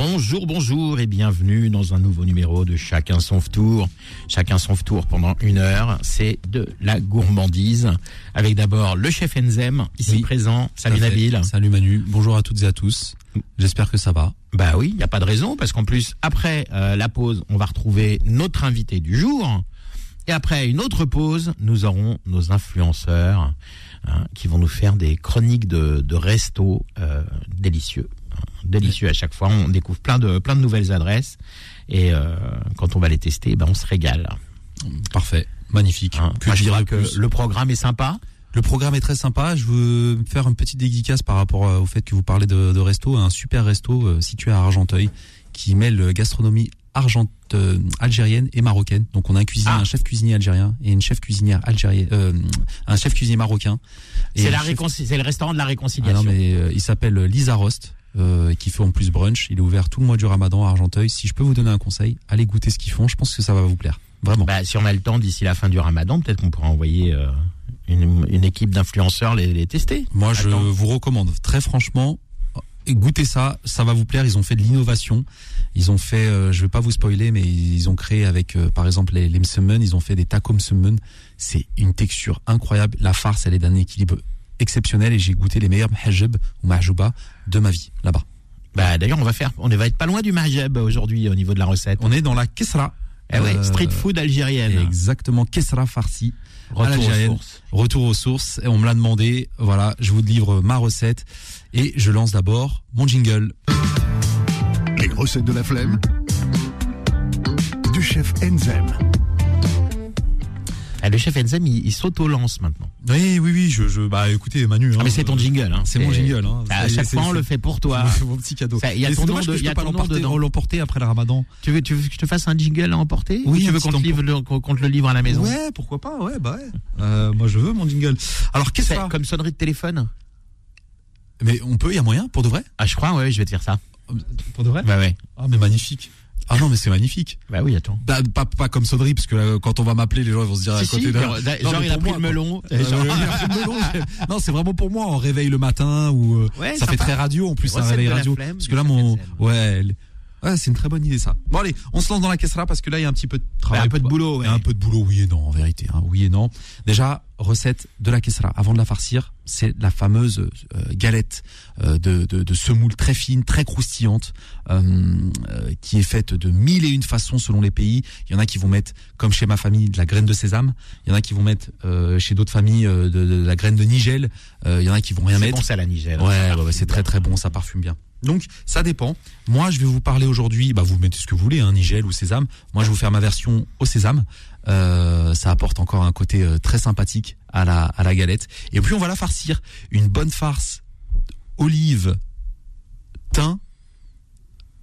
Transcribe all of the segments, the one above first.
Bonjour, bonjour et bienvenue dans un nouveau numéro de Chacun son tour. Chacun son tour pendant une heure, c'est de la gourmandise. Avec d'abord le chef Enzem, ici Oui, présent. Salut. Nabil. Salut Manu. Bonjour à toutes et à tous. J'espère que ça va. Bah oui, il n'y a pas de raison, parce qu'en plus, après euh, la pause, on va retrouver notre invité du jour. Et après une autre pause, nous aurons nos influenceurs hein, qui vont nous faire des chroniques de, de resto euh, délicieux. Délicieux à chaque fois. On découvre plein de, plein de nouvelles adresses. Et euh, quand on va les tester, ben, on se régale. Parfait. Magnifique. hein. Que Moi, je dirais que plus le programme est sympa. Le programme est très sympa. Je veux faire une petite dédicace par rapport euh, au fait que vous parlez de, de resto. Un super resto euh, situé à Argenteuil qui mêle gastronomie argent, euh, algérienne et marocaine. Donc on a un cuisinier, Ah. un chef cuisinier algérien et une chef cuisinière algérienne, euh, un chef cuisinier marocain. C'est chef- le restaurant de la Ah réconciliation. non, mais euh, il s'appelle Lisa Rost. Euh, qui fait en plus brunch. Il est ouvert tout le mois du Ramadan à Argenteuil. Si je peux vous donner un conseil, allez goûter ce qu'ils font. Je pense que ça va vous plaire. Vraiment. Bah, si on a le temps d'ici la fin du ramadan, peut-être qu'on pourra envoyer euh, une, une équipe d'influenceurs les, les tester. Moi, je Attends. vous recommande très franchement, goûtez ça, ça va vous plaire. Ils ont fait de l'innovation. Ils ont fait, euh, je vais pas vous spoiler, mais ils ont créé avec, euh, par exemple, les, les msemen, ils ont fait des tacos msemen. C'est une texture incroyable. La farce, elle est d'un équilibre exceptionnel et j'ai goûté les meilleurs mahjab ou mahjouba de ma vie là-bas. Bah, d'ailleurs, on va faire, on va être pas loin du mahjab aujourd'hui au niveau de la recette. On est dans la kesra. Eh ouais, Euh, street food algérienne. Exactement, kesra farci. à Retour aux sources. Retour aux sources. Et on me l'a demandé. Voilà, je vous livre ma recette et je lance d'abord mon jingle. Les recettes de la flemme du chef Enzem. Ah, le chef Enzem, il, il s'auto-lance maintenant. Oui, oui, oui. Je, je bah écoutez, Manu. Ah, hein, mais c'est ton euh, jingle. Hein. C'est mon jingle. Hein. À C'est- chaque fois, on le fait pour toi. C'est mon petit cadeau. Il y a ton nom de- que il je y a ton nom l'emporter après le Ramadan. Tu veux, tu veux que je te fasse un jingle à emporter Oui, Ou tu veux qu'on te, livre le, qu'on te le livre à la maison Ouais, pourquoi pas. Ouais, bah ouais. Euh, moi, je veux mon jingle. Alors, qu'est-ce que ça comme sonnerie de téléphone Mais on peut. Il y a moyen pour de vrai Ah, je crois, ouais, je vais te faire ça. Pour de vrai Bah ouais. Ah, mais magnifique. Ah non, mais c'est magnifique. Bah oui, attends. Bah, pas, pas comme sonnerie, parce que euh, quand on va m'appeler, les gens ils vont se dire à Si, côté si, de. genre, Non, genre, il a pris moi, le melon. Euh, Genre- il a pris le melon, non, c'est vraiment pour moi en réveil le matin ou euh, Ouais, ça fait très radio en plus un réveil radio flemme parce que là mon ouais ouais c'est une très bonne idée ça. Bon allez, on se lance dans la caisse là parce que là il y a un petit peu de travail. Bah, un peu de boulot, ouais. Un peu de boulot, oui et non en vérité, hein, oui et non. Déjà recette de la caisse avant de la farcir, c'est la fameuse euh, galette euh, de, de, de semoule très fine, très croustillante, euh, euh, qui est faite de mille et une façons selon les pays. Il y en a qui vont mettre, comme chez ma famille, de la graine de sésame. Il y en a qui vont mettre euh, chez d'autres familles euh, de, de la graine de nigel. Euh, il y en a qui vont rien C'est mettre. bon, ça, la Nigel. Ouais, ouais, ouais, c'est très très bon, ça parfume bien. Donc ça dépend. Moi, je vais vous parler aujourd'hui. Bah, vous mettez ce que vous voulez, hein, nigel ou sésame. Moi, je vais vous faire ma version au sésame. Euh, ça apporte encore un côté euh, très sympathique à la à la galette. Et puis on va la farcir. Une bonne farce olive, thym.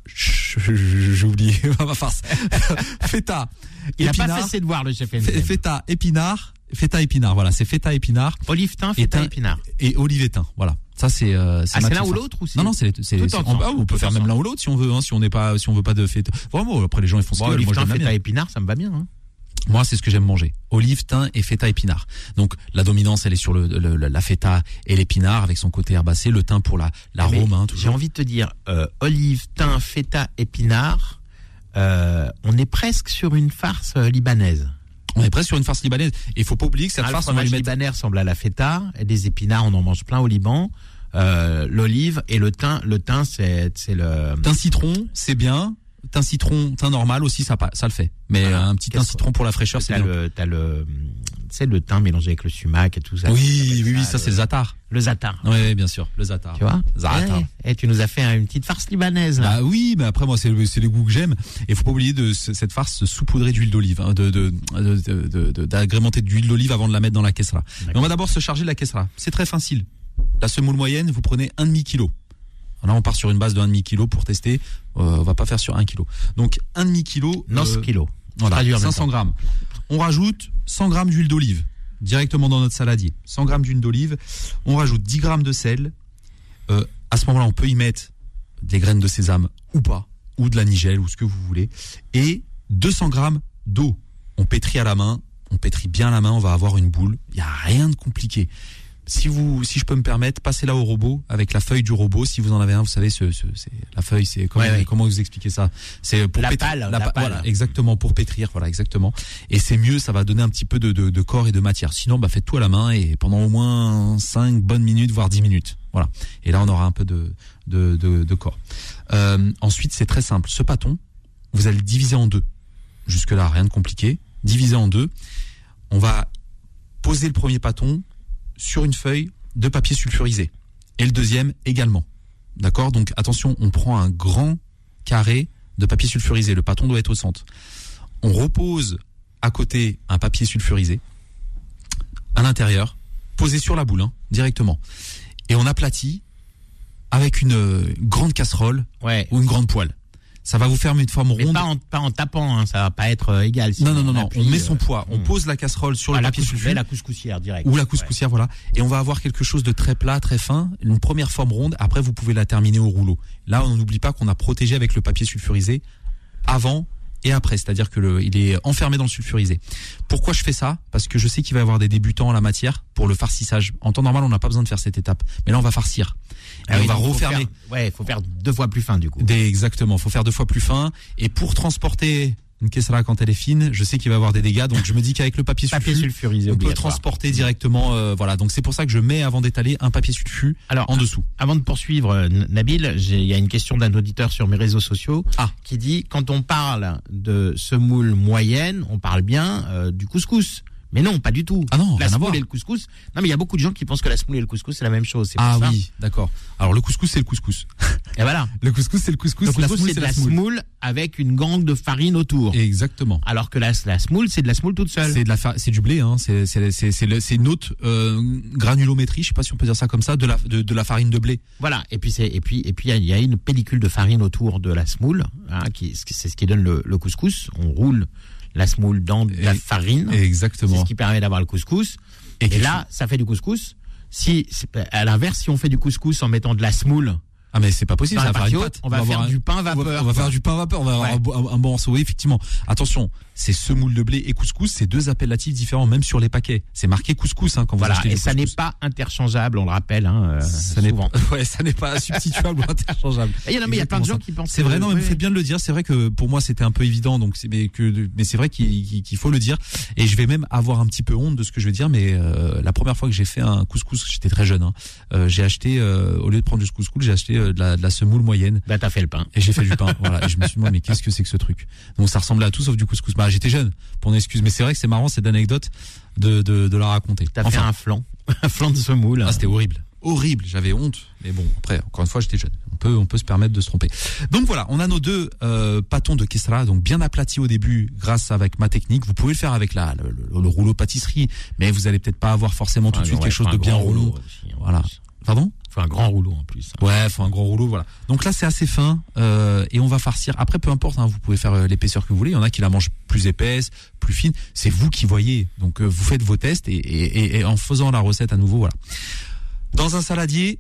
J'ai oublié ma farce. feta, Il a pas fait ses devoirs, le chef feta, épinard, feta épinard. Voilà, c'est feta épinard Olive thym, Et feta, épinard. et olive et thym. Voilà. Ça c'est euh, Ah, c'est l'un petite ou l'autre ou Non non, c'est ensemble. ah, on peut faire même l'un ou l'autre si on veut hein, si on n'est pas si on veut pas de fête. Vraiment après les gens ils font ce Bon, qu'ils veulent. olive Moi, je feta, épinard, ça me va bien. Hein. Moi c'est ce que j'aime manger. Olive, thym et feta épinard. Donc la dominance elle est sur le, la feta et l'épinard avec son côté herbacé, le thym pour la l'arôme hein, J'ai envie de te dire, euh, olive, thym, feta, épinard, euh, on est presque sur une farce euh, libanaise. On est presque sur une farce libanaise et il faut pas oublier que cette Ah, farce on va lui mettre ressemble à la feta, et des épinards, on en mange plein au Liban. Euh, L'olive et le thym, le thym, c'est c'est le. thym citron, c'est bien. Thym citron, thym normal aussi ça ça le fait. Mais un petit thym citron pour la fraîcheur c'est T'as bien. le, t'as le, c'est le thym mélangé avec le sumac et tout ça. Oui, oui, oui, le- ça c'est le zatar. le zatar. Oui, bien sûr, le zatar. Tu vois? Zatar. Et tu nous as fait une petite farce libanaise là. Bah oui, mais après moi c'est le- c'est goûts que j'aime. Et faut pas oublier de ce- cette farce saupoudrée d'huile d'olive, hein, de de de- de- de- de- d'agrémenter d'huile d'olive avant de la mettre dans la caissera. On va d'abord se charger de la caissera. C'est très facile. La semoule moyenne, vous prenez un demi kilo. Là, on part sur une base de un demi kilo pour tester. Euh, on va pas faire sur un kilo. Donc un demi kilo. Nos euh, kilos. voilà, Traduire en même 500 grammes. On rajoute 100 grammes d'huile d'olive directement dans notre saladier. 100 grammes d'huile d'olive. On rajoute 10 grammes de sel, euh, À ce moment-là, on peut y mettre des graines de sésame ou pas, ou de la nigelle, ou ce que vous voulez, et 200 grammes d'eau. On pétrit à la main, on pétrit bien à la main, on va avoir une boule. Il n'y a rien de compliqué. Si vous, si je peux me permettre, passez-la au robot avec la feuille du robot. Si vous en avez un, vous savez, ce, ce- c'est la feuille, c'est comment, Ouais, ouais. comment vous expliquez ça? C'est pour La pétrir- palle, la la palle. voilà, exactement pour pétrir, voilà, exactement. Et c'est mieux, ça va donner un petit peu de, de, de corps et de matière. Sinon, bah faites tout à la main et pendant au moins 5 bonnes minutes, voire 10 minutes. Voilà. Et là, on aura un peu de de, de, de corps. Euh, ensuite, c'est très simple. Ce pâton, vous allez le diviser en deux. Jusque là, rien de compliqué. Diviser en deux. On va poser le premier pâton sur une feuille de papier sulfurisé. Et le deuxième également. D'accord? Donc attention, on prend un grand carré de papier sulfurisé. Le pâton doit être au centre. On repose à côté un papier sulfurisé à l'intérieur, posé sur la boule hein, directement. Et on aplatit avec une euh, grande casserole Ouais. ou une grande poêle. Ça va vous faire une forme Mais ronde. pas en, pas en tapant, hein, ça va pas être euh, égal. Non, sinon non, non, non. appuie, On met euh, son poids. On hmm. pose la casserole sur Ah, le la, papier couscous- sulfuré. la couscoussière direct. ou la couscoussière, voilà. Et on va avoir quelque chose de très plat, très fin, une première forme ronde. Après, vous pouvez la terminer au rouleau. Là, on n'oublie pas qu'on a protégé avec le papier sulfurisé avant et après, c'est-à-dire que le, il est enfermé dans le sulfurisé. Pourquoi je fais ça? Parce que je sais qu'il va y avoir des débutants en la matière pour le farcissage. En temps normal, on n'a pas besoin de faire cette étape, mais là, on va farcir. Et Ah oui, on va faut refermer. faire- ouais, faut faire deux fois plus fin du coup. Des, exactement, faut faire deux fois plus fin. Et pour transporter une caissera quand elle est fine, je sais qu'il va avoir des dégâts, donc je me dis qu'avec le papier, Papier sulfu, sulfurisé on peut transporter directement. euh, voilà, donc c'est pour ça que je mets avant d'étaler un papier sulfu Alors, en dessous. Avant de poursuivre, euh, Nabil, il y a une question d'un auditeur sur mes réseaux sociaux Ah. qui dit quand on parle de semoule moyenne, on parle bien euh, du couscous. Mais non, pas du tout. Ah non, la semoule et le couscous. Non, mais il y a beaucoup de gens qui pensent que la semoule et le couscous c'est la même chose. Ah ça. oui, d'accord. Alors le couscous c'est le couscous. Et voilà. Le couscous c'est le couscous. Le la couscous c'est de la semoule avec une gangue de farine autour. Exactement. Alors que la, la semoule c'est de la semoule toute seule. C'est de la fa- c'est du blé hein, c'est une autre euh, granulométrie, je sais pas si on peut dire ça comme ça, de la de, de la farine de blé. Voilà. Et puis c'est et puis et puis il y a- il y, a une pellicule de farine autour de la semoule, hein, qui c'est ce qui donne le, le couscous. On roule la semoule dans de la farine. C'est Exactement. ce qui permet d'avoir le couscous. Et Et, là, ça fait du couscous. Si, à l'inverse, si on fait du couscous en mettant de la semoule, Ah mais c'est pas possible, ça va faire une on va faire du pain vapeur, On va, faire du pain vapeur, on va avoir un, bo- un- un bon morceau. Oui, effectivement. Attention, c'est semoule de blé et couscous, c'est deux appellatifs différents même sur les paquets. C'est marqué couscous hein, quand vous voilà. achetez Et ça n'est pas interchangeable, on le rappelle, hein, euh, ça n'est pas, ouais, ça n'est pas substituable ou interchangeable. Et Il y en a, mais il y a plein de gens qui pensent. C'est vrai, non, mais vous faites bien de le dire. C'est vrai que pour moi c'était un peu évident, donc mais que mais c'est vrai qu'il faut le dire. Et je vais même avoir un petit peu honte de ce que je vais dire, mais euh, la première fois que j'ai fait un couscous, j'étais très jeune. hein, euh, j'ai acheté au lieu de prendre du couscous, j'ai acheté de, la, de la semoule moyenne. Bah, t'as fait le pain. Et j'ai fait du pain, voilà. Et je me suis dit, mais qu'est-ce que c'est que ce truc? Donc ça ressemblait à tout sauf du couscous. Bah j'étais jeune, pour une excuse. Mais c'est vrai que c'est marrant cette anecdote de, de, de la raconter. T'as fait un flan. un flan de semoule. ah, c'était horrible. Horrible, j'avais honte. Mais bon, après, encore une fois, j'étais jeune. On peut, on peut se permettre de se tromper. Donc voilà, on a nos deux euh, pâtons de Kessra, donc bien aplatis au début grâce avec ma technique. Vous pouvez le faire avec la, le, le- le rouleau pâtisserie, mais vous allez peut-être pas avoir forcément tout de suite quelque chose de bien rouleau aussi, en Voilà. Pardon? Faut un grand rouleau en plus. Ouais, faut un grand rouleau, voilà. Donc là, c'est assez fin euh, et on va farcir. Après, peu importe, hein, vous pouvez faire euh, l'épaisseur que vous voulez. Il y en a qui la mangent plus épaisse, plus fine. C'est vous qui voyez. Donc euh, vous faites vos tests et, et- et- en faisant la recette à nouveau, voilà. Dans un saladier,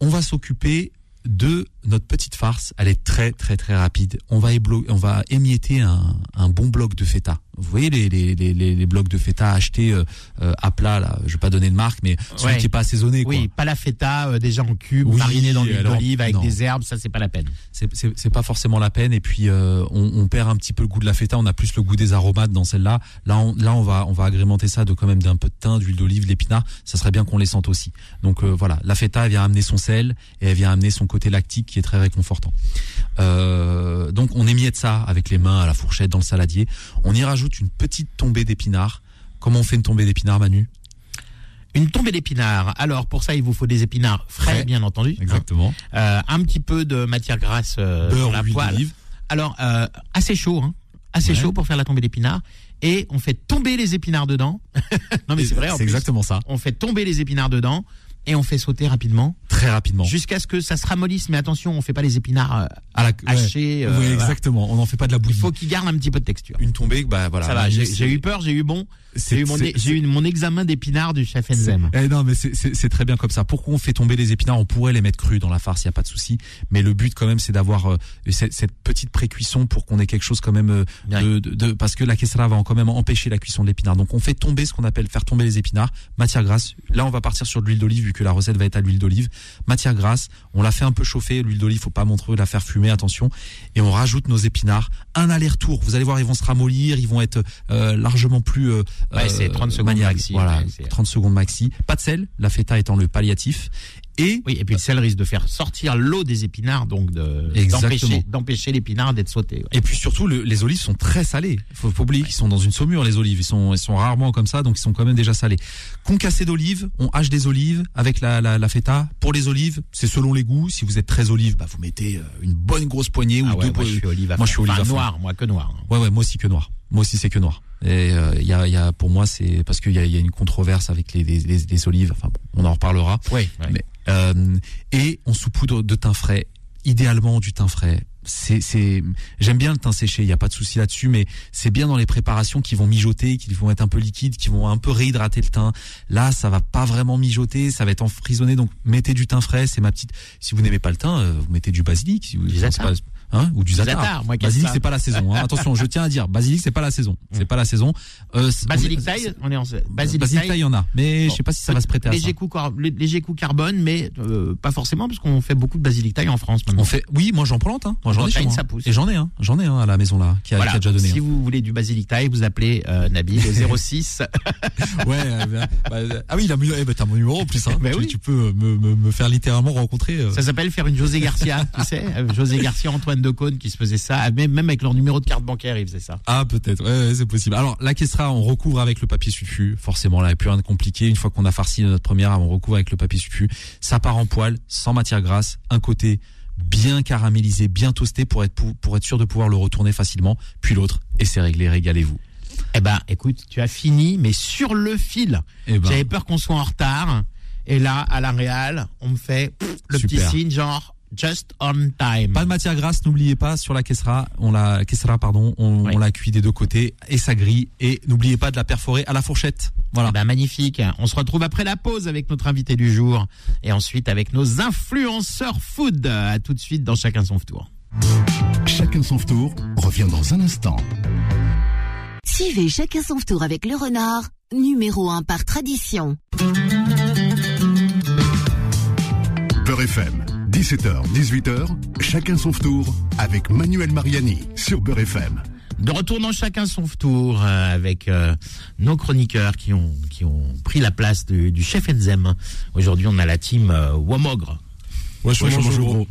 on va s'occuper de notre petite farce. Elle est très très très rapide. On va on va émietter un, un bon bloc de feta. Vous voyez les, les, les, les blocs de feta achetés euh, euh, à plat là. Je vais pas donner de marque, mais celui Ouais. qui est pas assaisonné. quoi. Oui, pas la feta euh, déjà en cube, Oui, marinée dans l'huile d'olive avec non. des herbes, ça c'est pas la peine. c'est pas forcément la peine et puis euh, on, on perd un petit peu le goût de la feta on a plus le goût des aromates dans celle-là là on, là on va on va agrémenter ça de quand même d'un peu de thym d'huile d'olive l'épinard ça serait bien qu'on les sente aussi donc euh, voilà la feta elle vient amener son sel et elle vient amener son côté lactique qui est très réconfortant euh, donc on émiette ça avec les mains à la fourchette dans le saladier on y rajoute une petite tombée d'épinards comment on fait une tombée d'épinards Manu? Une tombée d'épinards. Alors pour ça, il vous faut des épinards frais, bien entendu. exactement Euh, un petit peu de matière grasse euh, beurre dans la poêle. Alors euh, assez chaud, hein, assez Ouais. chaud pour faire la tombée d'épinards. Et on fait tomber les épinards dedans. non mais c'est vrai. c'est exactement ça On fait tomber les épinards dedans. Et on fait sauter rapidement très rapidement. jusqu'à ce que ça se ramollisse. Mais attention, on fait pas les épinards euh, À la, hachés. ouais, euh, voilà. exactement. On n'en fait pas de la Il bouillie. faut qu'ils gardent un petit peu de texture. Une tombée, bah voilà. ça va. J'ai eu peur, j'ai eu bon. c'est- J'ai eu mon, eu examen d'épinards du chef Enzem. Eh non, mais c'est- très bien comme ça. Pourquoi on fait tomber les épinards? On pourrait les mettre crus dans la farce, il y a pas de souci. Mais le but quand même, c'est d'avoir euh, cette, cette petite pré-cuisson pour qu'on ait quelque chose quand même euh, Ouais. de, de- de- parce que la quesara va quand même empêcher la cuisson de l'épinard. Donc on fait tomber ce qu'on appelle faire tomber les épinards. Matière grasse. Là, on va partir sur de l'huile d'olive que la recette va être à l'huile d'olive. Matière grasse. On la fait un peu chauffer. L'huile d'olive, faut pas montrer la faire fumer, attention. Et on rajoute nos épinards. Un aller-retour. Vous allez voir, ils vont se ramollir, ils vont être euh, largement plus. euh, Ouais, c'est 30 secondes maxi, Voilà, ouais, c'est- 30 secondes maxi. Pas de sel. La feta étant le palliatif. Et Oui, et puis le sel risque de faire sortir l'eau des épinards, donc de d'empêcher d'empêcher l'épinard d'être sauté. ouais. Et puis surtout, le- les olives sont très salées. Faut pas oublier qu'ils sont dans une saumure, les olives. Ils sont, ils sont rarement comme ça, donc ils sont quand même déjà salés. Concassé d'olives, on hache des olives avec la, la, la feta. Pour les olives, c'est selon les goûts. Si vous êtes très olive, bah vous mettez euh, une bonne grosse poignée ou Ah ouais, deux. moi je suis olive à moi, je suis olive Enfin, noir, moi que noir. hein. Ouais, ouais, moi aussi que noir. Moi aussi, c'est que noir. Et euh, il y, a, il y a, pour moi, c'est parce qu'il y a, y a une controverse avec les, les, les- les olives. Enfin, bon, on en reparlera. Oui. Mais, euh, et on saupoudre de thym frais, idéalement du thym frais. C'est, c'est, j'aime bien le thym séché, il y a pas de souci là-dessus, mais c'est bien dans les préparations qui vont mijoter, qui vont être un peu liquides, qui vont un peu réhydrater le thym. Là, ça va pas vraiment mijoter, ça va être enfrisonné, donc mettez du thym frais, c'est ma petite. Si vous n'aimez pas le thym, euh, vous mettez du basilic, si vous, C'est hein, ou du zatar. Zatar, moi, basilic, ça c'est pas la saison. Hein. Attention, je tiens à dire, basilic, c'est pas la saison. C'est Mm. pas la saison. Euh, c'est- Basilic taille, on est en basilic, Basilic taille. il y en a, mais Bon. je sais pas si ça va se prêter à ça. léger coup, car- lé- léger coup carbone, mais euh, pas forcément parce qu'on fait beaucoup de basilic taille en France maintenant. On fait, oui, moi j'en plante, hein. Moi j'en ai chez Bretagne, moi. ça pousse. Et j'en ai, hein. J'en ai un à la maison là, qui a, Voilà. qui a déjà donné. Si hein. vous voulez du basilic taille, vous appelez euh, Nabil au 06. Ouais. bah, bah, ah oui, il a mis, eh ben, t'as mon numéro en plus. Hein. Ben tu, oui. tu peux me, me, me faire littéralement rencontrer. Ça s'appelle faire une José Garcia, tu sais, José Garcia, Antoine Decaune qui se faisait ça, même, même avec leur numéro de carte bancaire, ils faisaient ça. Ah peut-être, ouais, ouais, c'est possible. Alors la questra, on recouvre avec le papier sulfu. Forcément, là, il n'y a plus rien de compliqué. Une fois qu'on a farci notre première, on recouvre avec le papier sulfu. Ça part en poêle, sans matière grasse. Un côté bien caramélisé, bien toasté pour être pour, être sûr de pouvoir le retourner facilement. Puis l'autre, et c'est réglé. Régalez-vous. Eh ben, écoute, tu as fini, mais sur le fil. Eh ben, J'avais peur qu'on soit en retard. Et là, à la Réal, on me fait pff, le Super. petit signe genre just on time. Pas de matière grasse, n'oubliez pas sur la quesra, on la quesra pardon, on, Oui. on la cuit des deux côtés et ça grille et n'oubliez pas de la perforer à la fourchette. Voilà. Eh ben, magnifique. On se retrouve après la pause avec notre invité du jour et ensuite avec nos influenceurs food. À tout de suite dans chacun son tour. Chacun son tour revient dans un instant. Suivez chacun son tour avec le renard, numéro 1 par tradition. Beurre FM, 17h, 18h, chacun son tour avec Manuel Mariani sur Beurre FM. De retour dans chacun son tour euh, avec euh, nos chroniqueurs qui ont qui ont pris la place du, du chef Enzem. Aujourd'hui, on a la team euh, Womogre. Ouais, je Ouais, mange je gros.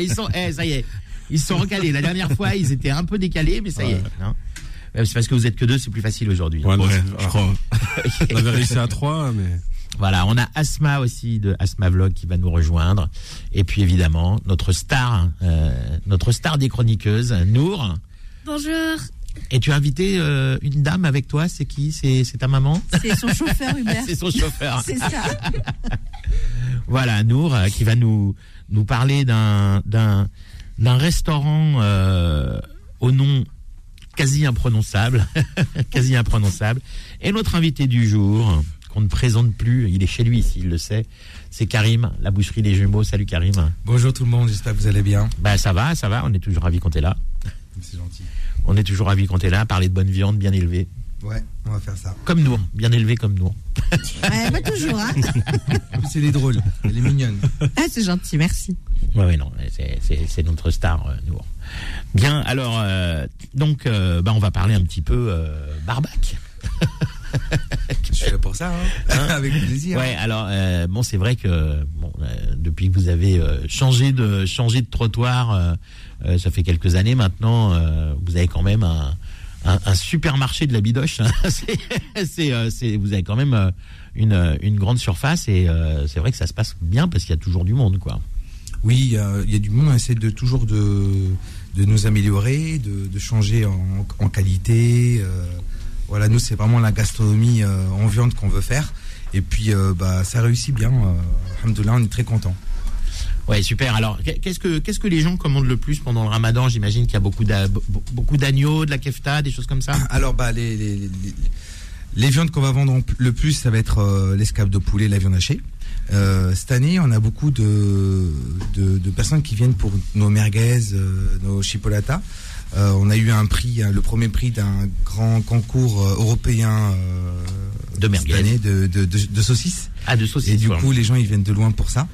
ils sont, eh, ça y est, ils se sont recalés. La dernière fois, ils étaient un peu décalés, mais ça y est. Non Euh, c'est parce que vous êtes que deux, c'est plus facile aujourd'hui. Ouais, Bon, je crois. On avait réussi à trois, mais. Voilà, on a Asma aussi de Asma Vlog qui va nous rejoindre. Et puis évidemment, notre star, euh, notre star des chroniqueuses, Nour. Bonjour, Et tu as invité euh, une dame avec toi, c'est qui? C'est c'est ta maman? C'est son chauffeur Hubert. C'est son chauffeur. C'est ça. Voilà, Nour, euh, qui va nous, nous parler d'un d'un d'un restaurant euh, au nom quasi imprononçable, quasi imprononçable. Et notre invité du jour, qu'on ne présente plus, il est chez lui ici, il le sait, c'est Karim, la boucherie des jumeaux. Salut Karim. Bonjour tout le monde, j'espère que vous allez bien. Bah ça va, ça va, on est toujours ravis qu'on t'es là. C'est gentil. On est toujours ravis qu'on t'es là, parler de bonne viande bien élevée. Ouais, on va faire ça. Comme nous, bien élevé comme nous. Ouais, pas toujours, hein. En plus, elle est drôle, elle est mignonne. Ah, c'est gentil, merci. Oui, oui, non, c'est- c'est c'est notre star, euh, Nour. Bien, alors, euh, donc, euh, bah, on va parler un petit peu euh, barbac. Je suis là pour ça, hein. avec plaisir. Ouais, alors, euh, bon, c'est vrai que bon, euh, depuis que vous avez euh, changé de changé de trottoir, ça fait quelques années maintenant, vous avez quand même un, un, un supermarché de la bidoche. hein. C'est- vous avez quand même une, une grande surface et c'est vrai que ça se passe bien parce qu'il y a toujours du monde, quoi. Oui, il y, a il y a du monde, on essaie de toujours de, de nous améliorer, de, de changer en, en qualité. Euh, voilà, nous, c'est vraiment la gastronomie euh, en viande qu'on veut faire. Et puis, euh, bah, ça réussit bien. Euh, alhamdoulilah, on est très content. Ouais, super. Alors, qu'est- qu'est-ce que qu'est-ce que les gens commandent le plus pendant le Ramadan? J'imagine qu'il y a beaucoup beaucoup d'agneaux, de la kefta, des choses comme ça. Alors, bah, les, les, les, les viandes qu'on va vendre le plus, ça va être euh, l'escape de poulet, la viande hachée. Euh, cette année, on a beaucoup de, de, de personnes qui viennent pour nos merguez, euh, nos chipolatas. Euh, on a eu un prix, hein, le premier prix d'un grand concours euh, européen euh, De merguez. cette année de, de, de, de saucisses. Ah, de saucisses. Et du coup, les gens ils viennent de loin pour ça.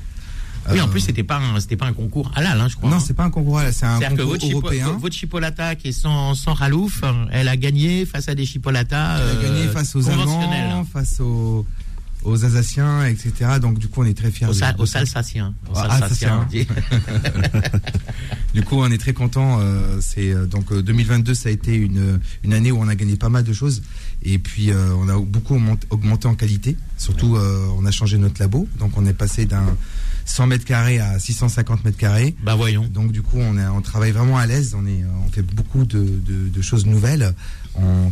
oui, en Euh, plus, c'était pas un, c'était pas un concours halal, hein, je crois. non, hein. c'est pas un concours, c'est un C'est-à-dire que concours votre, chipo- européen. votre chipolata qui est sans, sans ralouf, elle a gagné face à des chipolatas Elle a gagné face aux Allemands, face aux, aux Alsaciens, etc. Donc du coup, on est très fiers. Aux, de- aux. Alsaciens. Aux Ah, Alsaciens. Du coup, on est très content. euh, c'est euh, donc euh, 2022, ça a été une une année où on a gagné pas mal de choses. Et puis euh, on a beaucoup augmenté, en qualité. Surtout, euh, on a changé notre labo. Donc on est passé d'un 100 mètres carrés à 650 mètres carrés. Bah voyons. Donc du coup, on, est, on travaille vraiment à l'aise. On est, on fait beaucoup de, de, de choses nouvelles,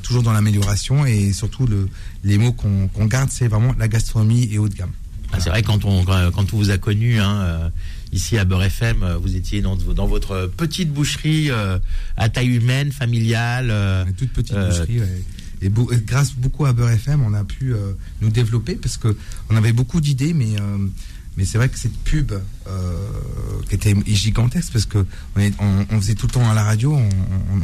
toujours dans l'amélioration et surtout le, les mots qu'on qu'on garde, c'est vraiment la gastronomie et haut de gamme. Ah, c'est vrai quand on quand on vous a connu hein, euh, ici à Beurre FM, euh, vous étiez dans, dans votre petite boucherie euh, à taille humaine, familiale. euh, Une toute petite Euh, boucherie. ouais. Et, beau- grâce beaucoup à Beurre FM, on a pu nous développer parce que on avait beaucoup d'idées, mais mais c'est vrai que cette pub euh, qui était gigantesque parce que on, est- on- on faisait tout le temps à la radio,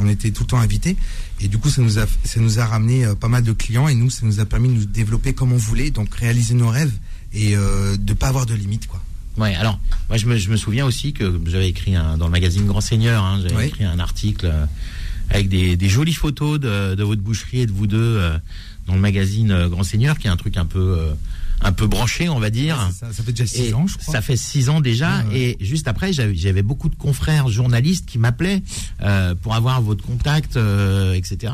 on, était tout le temps invités et du coup ça nous a ça nous a ramené euh, pas mal de clients et nous ça nous a permis de nous développer comme on voulait, donc réaliser nos rêves et euh, de pas avoir de limites quoi. Ouais, alors, moi je me, je me souviens aussi que j'avais écrit un, dans le magazine Grand Seigneur, hein, j'avais Oui. écrit un article euh, avec des, des jolies photos de, de votre boucherie et de vous deux euh, dans le magazine Grand Seigneur, qui est un truc un peu, euh, un peu branché, on va dire. Ça, ça fait déjà six Et ans, je crois. Ça fait six ans déjà. Ouais, ouais. Et juste après, j'avais beaucoup de confrères journalistes qui m'appelaient euh, pour avoir votre contact, euh, etc.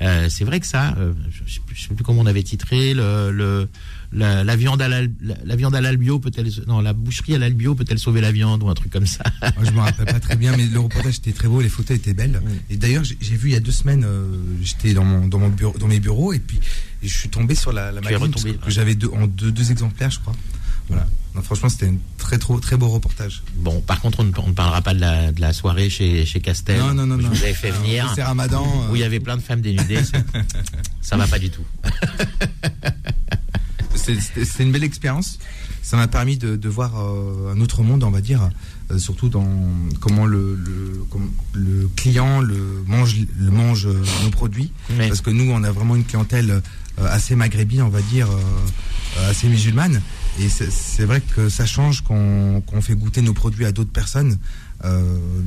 Euh, c'est vrai que ça, euh, je, sais plus, je sais plus comment on avait titré le, le la, la viande à la, la viande à l'albio peut-elle non la boucherie à l'albio peut-elle sauver la viande ou un truc comme ça? Je me rappelle pas très bien, mais le reportage était très beau, les photos étaient belles. Et d'ailleurs, j'ai vu il y a deux semaines, euh, j'étais dans mon dans mon bureau, dans mes bureaux, et puis je suis tombé sur la, la magazine retombé, que, ouais. j'avais deux, en deux, deux exemplaires, je crois. Voilà. Non, franchement, c'était un très trop très beau reportage. Bon, par contre, on ne, on ne parlera pas de la, de la soirée chez, chez Castel. Non, non, non. Je vous avais fait venir. C'est Ramadan. euh, Où il y avait plein de femmes dénudées. ça- ça va pas du tout. c'est- une belle expérience. Ça m'a permis de, de voir euh, un autre monde, on va dire, euh, surtout dans comment le, le, comme le client le mange, le mange euh, nos produits. Parce que nous, on a vraiment une clientèle assez maghrébine, on va dire, assez musulmane. Et c'est- vrai que ça change quand quand on fait goûter nos produits à d'autres personnes.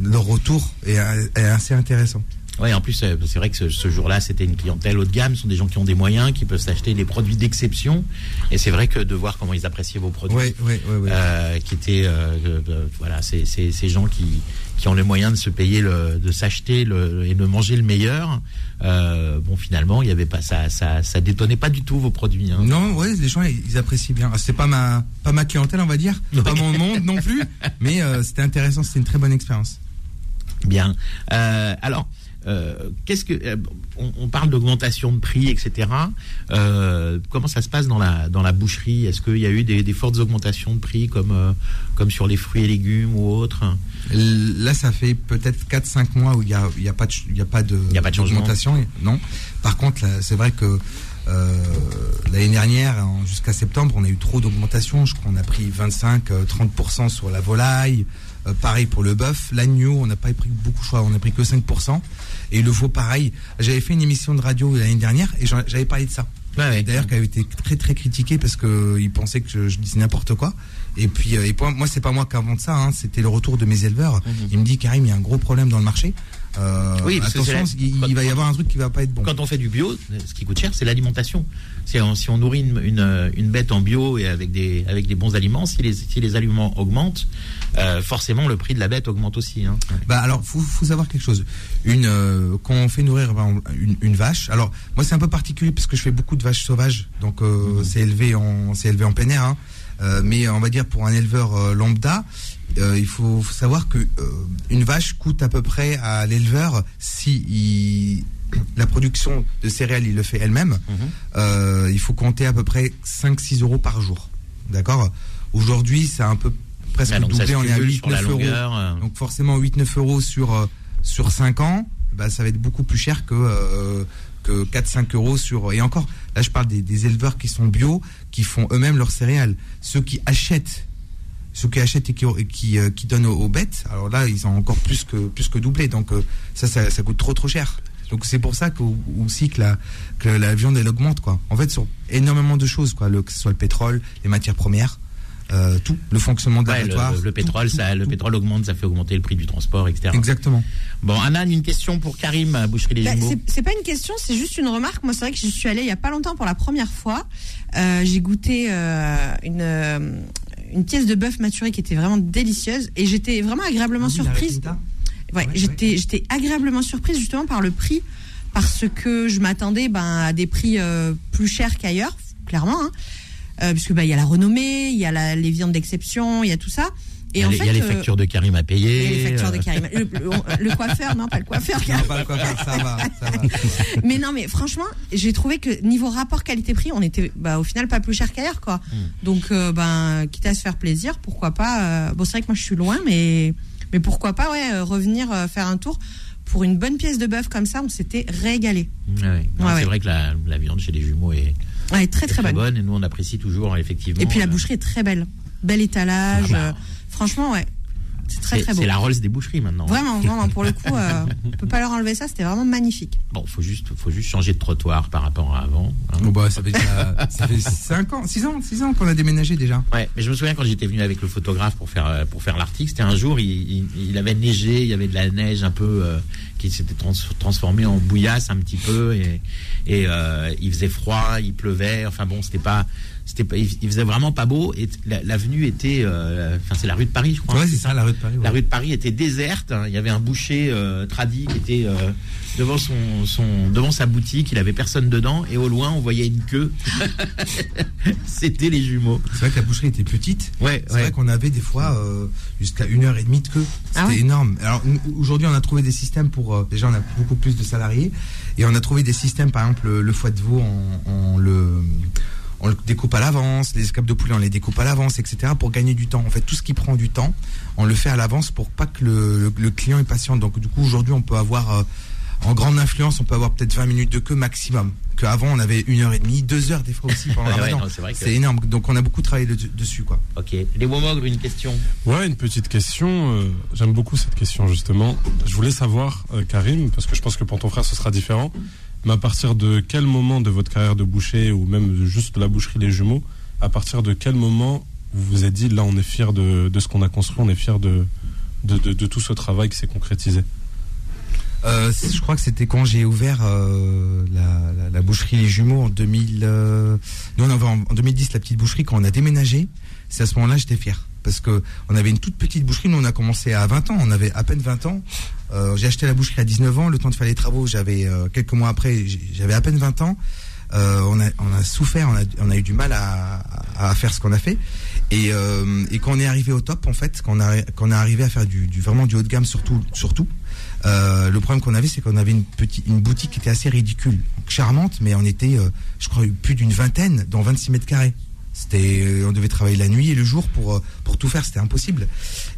Leur retour est, est assez intéressant. Oui, en plus, euh, c'est vrai que ce, ce jour-là, c'était une clientèle haut de gamme. Ce sont des gens qui ont des moyens, qui peuvent s'acheter des produits d'exception. Et c'est vrai que de voir comment ils appréciaient vos produits, Oui, oui, oui. oui. euh, qui étaient, euh, euh, euh, voilà, c'est ces gens qui, qui ont les moyens de se payer, le, de s'acheter le, et de manger le meilleur. Euh, bon, finalement, il y avait pas ça, ça, ça détonnait pas du tout vos produits. Hein. Non, ouais, les gens ils apprécient bien. C'est pas ma pas ma clientèle, on va dire, pas mon monde non plus, mais euh, c'était intéressant, c'était une très bonne expérience. Bien. Euh, alors, euh, qu'est-ce que euh, on, on parle d'augmentation de prix, etc. Euh, comment ça se passe dans la dans la boucherie? Est-ce qu'il y a eu des, des fortes augmentations de prix comme comme sur les fruits et légumes ou autres? Là, ça fait peut-être 4-5 mois où il y a y a pas de il y a pas de Il y a pas de changement. d'augmentation, non. Par contre, c'est vrai que l'année dernière, jusqu'à septembre, on a eu trop d'augmentation. Je crois qu'on a pris 25-30% sur la volaille. Euh, pareil pour le bœuf. L'agneau, on n'a pas pris beaucoup, je crois, on n'a pris que 5%. Et le veau, pareil. J'avais fait une émission de radio l'année dernière et j'avais parlé de ça. Ouais, D'ailleurs, qui avait été très très critiqué parce que il pensait que je, je disais n'importe quoi. Et puis, euh, et pour moi, c'est pas moi qui invente ça. Hein, C'était le retour de mes éleveurs. Il me dit Karim, il y a un gros problème dans le marché. Euh. Oui, parce attention, la- il, va y avoir un truc qui va pas être bon. Quand on fait du bio, ce qui coûte cher, c'est l'alimentation. Si on, nourrit une, une, une bête en bio et avec des, avec des bons aliments, si les, si les aliments augmentent, euh, forcément le prix de la bête augmente aussi. Hein. Bah alors, faut, faut savoir quelque chose. Une, euh, quand on fait nourrir une, une vache, alors moi c'est un peu particulier parce que je fais beaucoup de vaches sauvages, donc euh, c'est élevé en, c'est élevé en plein air. Hein. Euh, mais on va dire pour un éleveur euh, lambda, euh, il faut, savoir que euh, une vache coûte à peu près à l'éleveur si il, la production de céréales, il le fait elle-même. Euh, il faut compter à peu près 5-6 euros par jour. D'accord? Aujourd'hui, c'est un peu presque Ah, donc doublé. On est à cumule sur la 8-9 euros. Donc forcément 8-9 euros sur euh, sur 5 ans, bah, ça va être beaucoup plus cher que que 4-5 euros sur et encore là je parle des, des éleveurs qui sont bio, qui font eux-mêmes leurs céréales. Ceux qui achètent ceux qui achètent et qui, euh, qui donnent aux, aux bêtes, alors là ils ont encore plus que plus que doublé. Donc euh, ça, ça ça coûte trop trop cher. Donc c'est pour ça que aussi que la que la viande elle augmente quoi. En fait sur énormément de choses quoi, le, que ce soit le pétrole, les matières premières, euh, tout, le fonctionnement de Ouais, l'abattoir. le, le pétrole, tout, ça, tout, le tout. pétrole augmente, ça fait augmenter le prix du transport, etc. Exactement. Bon, Anan, une question pour Karim, à Boucherie les Bah, c'est- c'est pas une question, c'est juste une remarque. Moi, c'est vrai que je suis allée il y a pas longtemps pour la première fois. Euh, J'ai goûté euh, une euh, une pièce de bœuf maturé qui était vraiment délicieuse et j'étais vraiment agréablement Ah surprise. Ouais, Ouais, j'étais j'étais agréablement surprise justement par le prix parce que je m'attendais ben à des prix euh, plus chers qu'ailleurs, clairement. Hein. Euh, puisque bah il y a la renommée, il y a la, les viandes d'exception, il y a tout ça. Il y Et a, en les, fait, il y a les euh, factures de Karim à payer. il y a les factures de euh, Karim. Le, le- le coiffeur, non, pas le coiffeur. Non, pas le coiffeur, ça va, ça va. Mais non, mais franchement, j'ai trouvé que niveau rapport qualité-prix, on était bah, au final pas plus cher qu'ailleurs, quoi. Hmm. Donc, euh, ben, quitte à se faire plaisir, pourquoi pas. euh, bon, c'est vrai que moi je suis loin, mais mais pourquoi pas, ouais, euh, revenir euh, faire un tour pour une bonne pièce de bœuf comme ça. On s'était régalé. ouais. C'est ouais. vrai que la, la viande chez les jumeaux est, Ouais, très très, bonne. et nous on apprécie toujours effectivement. Et puis la euh, boucherie est très belle, bel étalage. Ah bah. euh, franchement, ouais, c'est très très beau. c'est la Rolls des boucheries maintenant. Vraiment, vraiment, pour le coup, euh, on peut pas leur enlever ça. C'était vraiment magnifique. Bon, faut juste, faut juste changer de trottoir par rapport à avant. hein. Bon, bah, ça fait, déjà- ça fait 5 ans, 6 ans, 6 ans qu'on a déménagé déjà. Ouais, mais je me souviens quand j'étais venu avec le photographe pour faire euh, pour faire l'article, c'était un jour, il, il, il avait neigé, il y avait de la neige un peu euh, qui s'était trans- transformée en bouillasse un petit peu et et euh, il faisait froid, il pleuvait, enfin bon, c'était pas c'était pas, il faisait vraiment pas beau et la- l'avenue était euh, enfin c'est la rue de Paris, je crois. Ouais, c'est ça, la rue de Paris. ouais. La rue de Paris était déserte. hein. Il y avait un boucher euh, tradi qui était euh, devant son, son devant sa boutique. Il avait personne dedans et au loin on voyait une queue. C'était les jumeaux. C'est vrai que la boucherie était petite. Ouais, C'est vrai qu'on avait des fois euh, jusqu'à une heure et demie de queue. C'était Ah ouais énorme. Alors aujourd'hui, on a trouvé des systèmes pour. Euh, déjà, on a beaucoup plus de salariés et on a trouvé des systèmes, par exemple, le, foie de veau, on, le découpe à l'avance, les escapes de poulet, on les découpe à l'avance, etc. pour gagner du temps. En fait, tout ce qui prend du temps, on le fait à l'avance pour pas que le, le- le client est patient. Donc, du coup, aujourd'hui, on peut avoir, euh, en grande influence, on peut avoir peut-être 20 minutes de queue maximum. Qu'avant, on avait une heure et demie, deux heures des fois aussi pendant Ouais, c'est que- énorme. Donc, on a beaucoup travaillé de- dessus, quoi. Ok. Les Womogres, une question? Ouais, une petite question. euh, J'aime beaucoup cette question, justement. Je voulais savoir, euh, Karim, parce que je pense que pour ton frère, ce sera différent. Mais à partir de quel moment de votre carrière de boucher, ou même juste de la boucherie Les Jumeaux, à partir de quel moment vous vous êtes dit, là, on est fier de, de ce qu'on a construit, on est fier de, de, de- de tout ce travail qui s'est concrétisé? Euh, je crois que c'était quand j'ai ouvert euh, la, la, la boucherie Les Jumeaux en 2000. euh, on en, en 2010 la petite boucherie. Quand on a déménagé, c'est à ce moment-là j'étais fier. Parce que on avait une toute petite boucherie. Nous, on a commencé à 20 ans. On avait à peine 20 ans. Euh, j'ai acheté la boucherie à 19 ans. Le temps de faire les travaux, j'avais euh, quelques mois après, j'avais à peine 20 ans. Euh, on, a, on a souffert, on a, on a eu du mal à, à faire ce qu'on a fait. Et, euh, et quand on est arrivé au top, en fait, quand on, a, quand on est arrivé à faire du, du vraiment du haut de gamme, surtout, surtout euh, le problème qu'on avait, c'est qu'on avait une petite, une boutique qui était assez ridicule, Donc, charmante, mais on était, euh, je crois, plus d'une vingtaine dans 26 mètres carrés. C'était, euh, on devait travailler la nuit et le jour pour euh, pour tout faire, c'était impossible.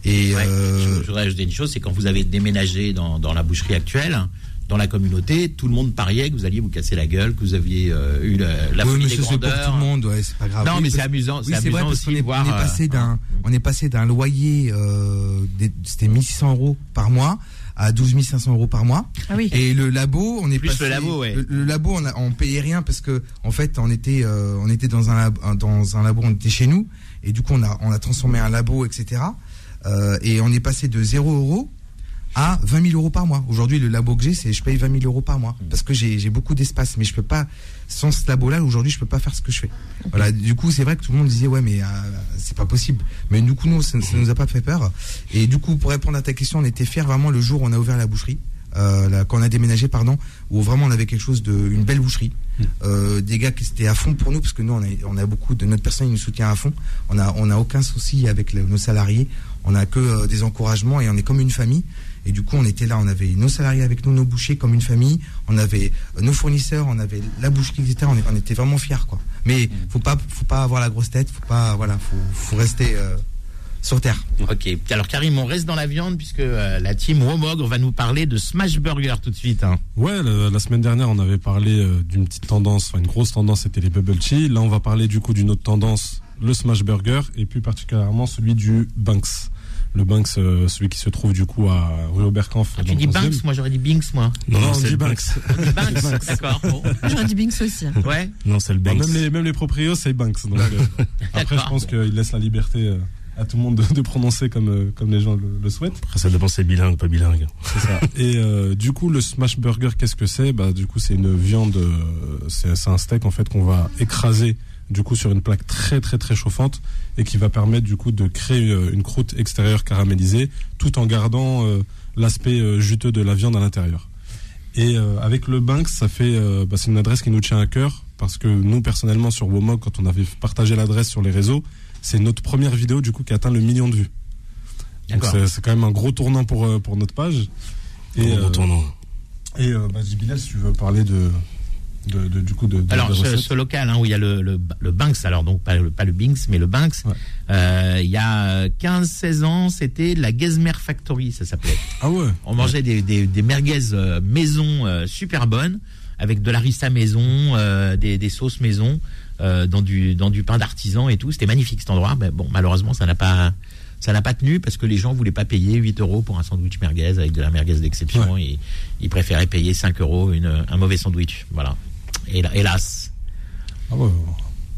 Et Ouais. euh, Je, voudrais ajouter une chose, c'est quand vous avez déménagé dans, dans la boucherie actuelle, dans la communauté, tout le monde pariait que vous alliez vous casser la gueule, que vous aviez euh, eu la, la oui, folie des c'est pour grandeurs. tout le monde, ouais, c'est pas grave. Non, Oui, mais c'est amusant, Oui, c'est vrai amusant parce aussi qu'on est, de voir. on est passé euh, d'un, on est passé d'un loyer, euh, c'était 1600 euros par mois à 12 500 euros par mois. Ah oui. Et le labo, on est Plus passé, le labo, ouais. le, le labo, on, a, on payait rien parce que en fait, on était, euh, on était dans un labo, dans un labo, on était chez nous et du coup, on a, on a transformé un labo, etc. Euh, et on est passé de 0 euros à 20 000 euros par mois. Aujourd'hui, le labo que j'ai, c'est je paye 20 000 euros par mois Mm. parce que j'ai beaucoup d'espace, mais je peux pas sans ce labo-là. Aujourd'hui, je peux pas faire ce que je fais. Voilà. Du coup, c'est vrai que tout le monde disait ouais, mais euh, c'est pas possible. Mais du coup, nous, ça, ça nous a pas fait peur. Et du coup, pour répondre à ta question, on était fiers vraiment le jour où on a ouvert la boucherie. euh, là, quand on a déménagé, pardon, où vraiment on avait quelque chose de, une belle boucherie. Euh, des gars qui étaient à fond pour nous, parce que nous, on a, on a beaucoup de notre personne, qui nous soutient à fond. On a, on a aucun souci avec le- nos salariés. On a que euh, des encouragements et on est comme une famille. Et du coup, on était là, on avait nos salariés avec nous, nos bouchers comme une famille. On avait euh, nos fournisseurs, on avait la boucherie, etc. On, on était vraiment fiers, quoi. Mais faut pas, faut pas avoir la grosse tête, faut pas, voilà, faut, faut rester euh, sur terre. Ok. Alors Karim, on reste dans la viande puisque euh, la team Womogre va nous parler de Smash Burger tout de suite. hein. Ouais, la, la semaine dernière, on avait parlé euh, d'une petite tendance, enfin une grosse tendance, c'était les bubble tea. Là, on va parler du coup d'une autre tendance, le smash burger, et plus particulièrement celui du Banks. Le Banks, euh, celui qui se trouve du coup à rue Oberkampf. Ah, tu dis le 11e. Banks, moi j'aurais dit Binks, moi. Non, Non, on c'est dit le Banks. On dit Banks, d'accord. Bon. J'aurais dit Binks aussi. Ouais. Non, c'est le Ah, Banks. même, les, même les proprios, c'est Banks. Donc, euh, après, je pense qu'il laisse la liberté euh, à tout le monde de, de prononcer comme, euh, comme les gens le, le souhaitent. Après, ça dépend si c'est bilingue ou pas bilingue. C'est ça. Et euh, du coup, le smash burger, qu'est-ce que c'est? Bah, du coup, c'est une viande, euh, c'est c'est un steak en fait qu'on va écraser du coup sur une plaque très très très chauffante et qui va permettre du coup de créer euh, une croûte extérieure caramélisée, tout en gardant euh, l'aspect euh, juteux de la viande à l'intérieur. Et euh, avec le Banks, ça fait, euh, bah, c'est une adresse qui nous tient à cœur parce que nous personnellement sur Womog, quand on avait partagé l'adresse sur les réseaux, c'est notre première vidéo du coup qui a atteint le million de vues. Donc D'accord. c'est quand même un gros tournant pour pour notre page. Et, Gros tournant. et bah, si tu veux parler de, de, de- du coup de, de Alors ce, ce local hein, où il y a le, le, le Banks, alors donc pas le, pas le Binks mais le Banks, Ouais. euh, il y a 15-16 ans c'était la Gezmer Factory ça s'appelait. Ah ouais. On mangeait des, des, des merguez euh, maison euh, super bonnes avec de la rissa maison, euh, des, des sauces maison, euh, dans du dans du pain d'artisan et tout. C'était magnifique cet endroit. Mais bon, malheureusement, ça n'a pas ça n'a pas tenu parce que les gens voulaient pas payer 8 euros pour un sandwich merguez avec de la merguez d'exception et ils préféraient payer 5 euros une, un mauvais sandwich. Voilà. Hélas. Ah ouais.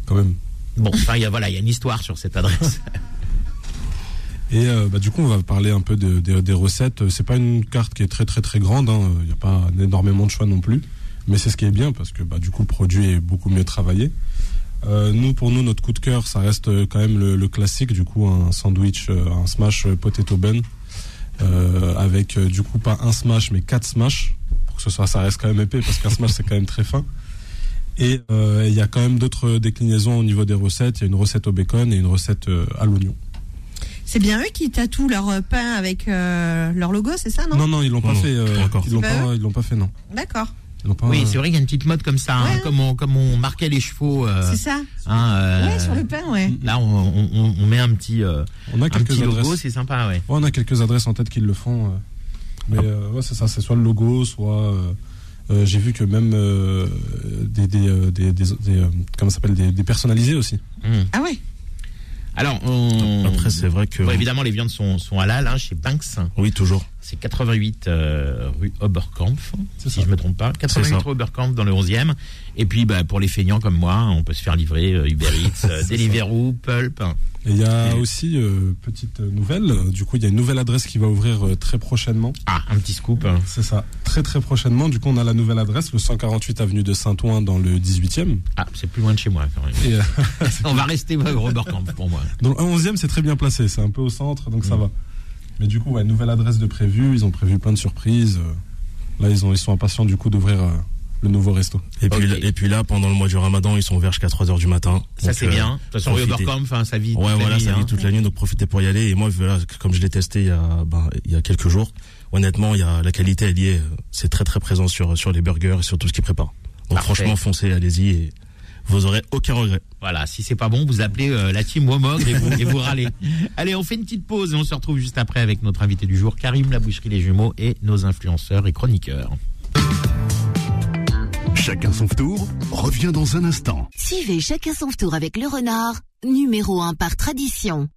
Quand même. Bon, enfin, il y a, voilà, il y a une histoire sur cette adresse. Et euh, bah, du coup, on va parler un peu de- de- des recettes. C'est pas une carte qui est très très très grande. hein. Il n'y a pas énormément de choix non plus. Mais c'est ce qui est bien parce que bah, du coup, le produit est beaucoup mieux travaillé. Euh, nous, pour nous, notre coup de cœur, ça reste quand même le, le classique. Du coup, un sandwich, euh, un smash potato bun. Euh, avec du coup pas un smash mais quatre smash pour que ce soit ça reste quand même épais parce qu'un smash c'est quand même très fin et euh, il y a quand même d'autres déclinaisons au niveau des recettes il y a une recette au bacon et une recette euh, à l'oignon C'est bien eux qui tatouent leur euh, pain avec euh, leur logo, c'est ça, non, Non, non, ils l'ont pas Non, fait. euh, ils l'ont pas pas, ils l'ont pas fait, non. D'accord. Ils l'ont pas, oui, c'est vrai qu'il y a une petite mode comme ça, hein, comme, on, comme on marquait les chevaux. euh, C'est ça. hein, euh, Ouais, sur le pain, ouais. Là, on, on- on- on met un petit, euh, on a un quelques petit logo, c'est sympa, ouais. Ouais, on a quelques adresses en tête qui le font. euh. Mais euh, ouais, c'est ça, c'est soit le logo, soit. Euh, J'ai vu que même euh, des, des, euh, des, des, des, comment ça s'appelle des, des personnalisés aussi. Hmm. Ah ouais. Alors, on... Après, c'est vrai que. Bon, évidemment, les viandes sont, sont halal hein, chez Banks. Oui, toujours. C'est 88 euh, rue Oberkampf, si ça. je me trompe pas. 88 ça. rue Oberkampf dans le 11e. Et puis, bah, pour les feignants comme moi, on peut se faire livrer euh, Uber Eats, euh, Deliveroo, Pulp. Et il y a Et- aussi, petite nouvelle, du coup, il y a une nouvelle adresse qui va ouvrir très prochainement. Ah, un petit scoop. C'est ça, très très prochainement. Du coup, on a la nouvelle adresse, le 148 avenue de Saint-Ouen dans le 18e. Ah, c'est plus loin de chez moi quand même. On va rester au Oberkampf pour moi. dans le 11e, c'est très bien placé, c'est un peu au centre, donc ça Mm. va. Mais du coup, ouais, nouvelle adresse de prévu, ils ont prévu plein de surprises. euh. Là, ils, ont, ils sont impatients du coup d'ouvrir euh, le nouveau resto. Et puis, et puis là, pendant le mois du ramadan, ils sont ouverts jusqu'à 3h du matin. Ça, c'est euh, bien. De toute façon, hein, ça vit. toute Ouais, la voilà, nuit, ça hein. vit toute la nuit, donc profitez pour y aller. Et moi, voilà, comme je l'ai testé il y a, ben, il y a quelques jours, honnêtement, il y a, la qualité, elle y est, euh, c'est très très présent sur, sur les burgers et sur tout ce qu'ils préparent. Donc Parfait. franchement, foncez, allez-y et vous aurez aucun regret. Voilà, si c'est pas bon, vous appelez euh, la team Womog et vous, et vous râlez. Allez, on fait une petite pause et on se retrouve juste après avec notre invité du jour, Karim La Boucherie Les Jumeaux et nos influenceurs et chroniqueurs. Chacun son tour revient dans un instant. Suivez chacun son tour avec le renard, numéro 1 par tradition.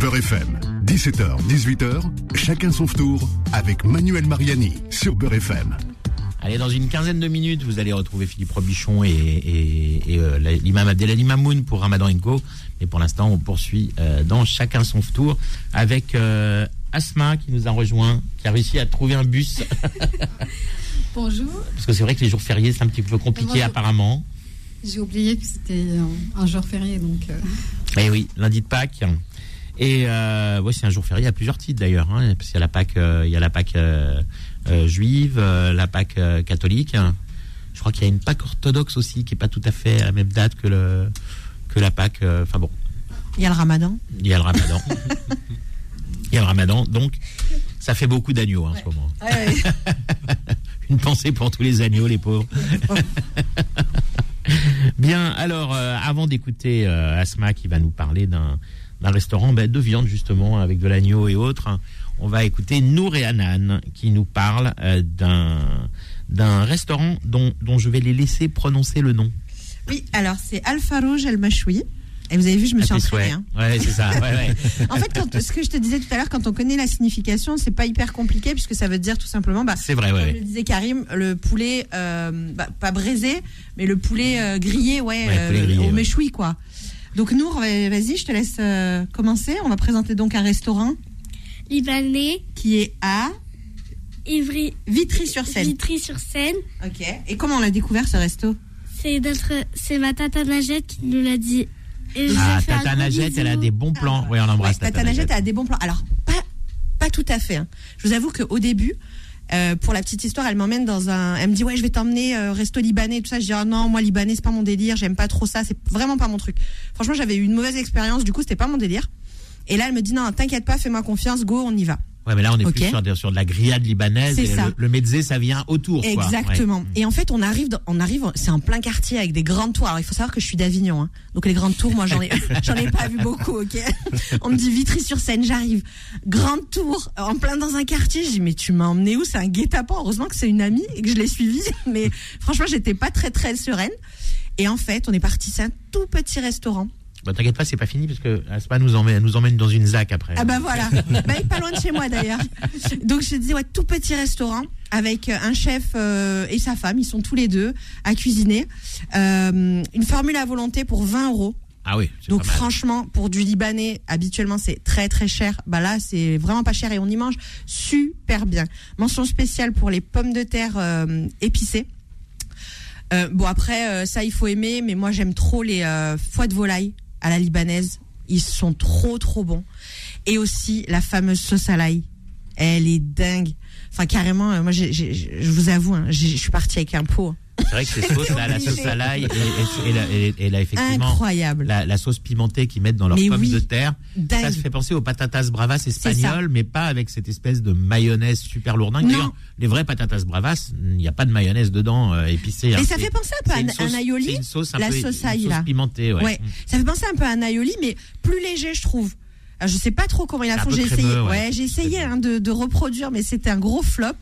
Beurre FM, 17h, 18h, chacun son tour avec Manuel Mariani sur Beurre FM. Allez, dans une quinzaine de minutes, vous allez retrouver Philippe Robichon et, et, et, euh, l'imam Abdelali Mamoun pour Ramadan Co. Mais pour l'instant, on poursuit euh, dans chacun son tour avec euh, Asma qui nous a rejoint, qui a réussi à trouver un bus. Bonjour, Parce que c'est vrai que les jours fériés, c'est un petit peu compliqué Bonjour. apparemment. j'ai oublié que c'était un, un jour férié, donc euh, Eh oui, lundi de Pâques. Et euh, ouais, c'est un jour férié. A plusieurs titres d'ailleurs, hein, parce qu'il y a la Pâque, euh, il y a la Pâque euh, juive, euh, la Pâque euh, catholique. Je crois qu'il y a une Pâque orthodoxe aussi, qui est pas tout à fait à la même date que le que la Pâque. euh, Enfin bon, Il y a le ramadan. il y a le Ramadan. il y a le Ramadan, donc ça fait beaucoup d'agneaux hein, en ce moment. Une pensée pour tous les agneaux, les pauvres. Bien, alors, euh, avant d'écouter euh, Asma qui va nous parler d'un d'un restaurant ben, de viande, justement, avec de l'agneau et autres, hein, on va écouter Nour et Anan qui nous parlent euh, d'un d'un restaurant dont, dont je vais les laisser prononcer le nom. Oui, alors c'est Rouge El Machoui. Et vous avez vu, je me suis entraînée. hein. Ouais, c'est ça. Ouais, ouais. En fait, quand, ce que je te disais tout à l'heure, quand on connaît la signification, c'est pas hyper compliqué puisque ça veut dire tout simplement, bah, C'est vrai, comme ouais. le disait Karim, le poulet, euh, bah, pas braisé, mais le poulet euh, grillé, ouais, poulet euh, grillé, au méchoui, quoi. Donc Nour, va- vas-y, je te laisse euh, commencer. On va présenter donc un restaurant Libanais, qui est à Ivry, Vitry-sur-Seine. Vitry-sur-Seine. Ok. Et comment on l'a découvert ce resto? C'est notre, c'est ma tata Najette qui nous l'a dit. Et Ah, Tata Najette, elle a des bons plans. Oui, on Ouais, l'embrasse. Tata Najette a des bons plans. Alors, pas, pas tout à fait. hein. Je vous avoue qu'au début, euh, pour la petite histoire, elle m'emmène dans un. Elle me dit, ouais, je vais t'emmener euh, resto libanais, tout ça. Je dis, ah non, moi, libanais, c'est pas mon délire, j'aime pas trop ça, c'est vraiment pas mon truc. Franchement, j'avais eu une mauvaise expérience, du coup, c'était pas mon délire. Et là, elle me dit, non, t'inquiète pas, fais-moi confiance, go, on y va. Ouais, mais là, on est plus sur, de- sur de la grillade libanaise. Et ça. Le, le mezzé, ça vient autour. quoi. Exactement. Ouais. Et en fait, on arrive, dans- on arrive, c'est en plein quartier avec des grandes tours. Alors, il faut savoir que je suis d'Avignon, hein. donc les grandes tours, moi, j'en ai, j'en ai pas vu beaucoup, ok. On me dit Vitry-sur-Seine, j'arrive. Grande tour, en plein dans un quartier. Je dis mais tu m'as emmené où? C'est un guet-apens. Heureusement que c'est une amie et que je l'ai suivie, mais franchement, j'étais pas très très sereine. Et en fait, on est parti, c'est un tout petit restaurant. Bah, T'inquiète pas, c'est pas fini parce que Asma nous emmène, nous emmène dans une ZAC après. Ah bah voilà, bah, pas loin de chez moi d'ailleurs. Donc je te dis ouais, tout petit restaurant avec euh, un chef euh, et sa femme, ils sont tous les deux à cuisiner. Euh, une formule à volonté pour 20 euros. Ah oui, Donc franchement, pour du libanais, habituellement c'est très très cher. Bah là, c'est vraiment pas cher et on y mange super bien. Mention spéciale pour les pommes de terre euh, épicées. Euh, bon après, euh, ça il faut aimer, mais moi j'aime trop les foies de volaille à la libanaise. Ils sont trop trop bons. Et aussi la fameuse sauce à l'ail. Elle est dingue. Enfin carrément, euh, moi je vous avoue, hein, je suis partie avec un pot. C'est vrai que ces sauces, là, la sauce à l'ail et, et, et la- et- et là, effectivement, Incroyable. la, la sauce pimentée qu'ils mettent dans leurs Mais pommes oui, de terre, dingue. ça se fait penser aux patatas bravas espagnoles, mais pas avec cette espèce de mayonnaise super lourdingue. D'ailleurs, les vraies patatas bravas, il n'y a pas de mayonnaise dedans euh, épicée. hein. Et ça fait penser un peu à une un- sauce- un aioli, sauce un la peu- sauce ail, là. pimentée, ouais. Ouais, ça fait penser un peu à un aioli, mais plus léger, je trouve. Alors, je sais pas trop comment ils la font. J'ai essayé, ouais. ouais. j'ai essayé hein, de, de reproduire, mais c'était un gros flop.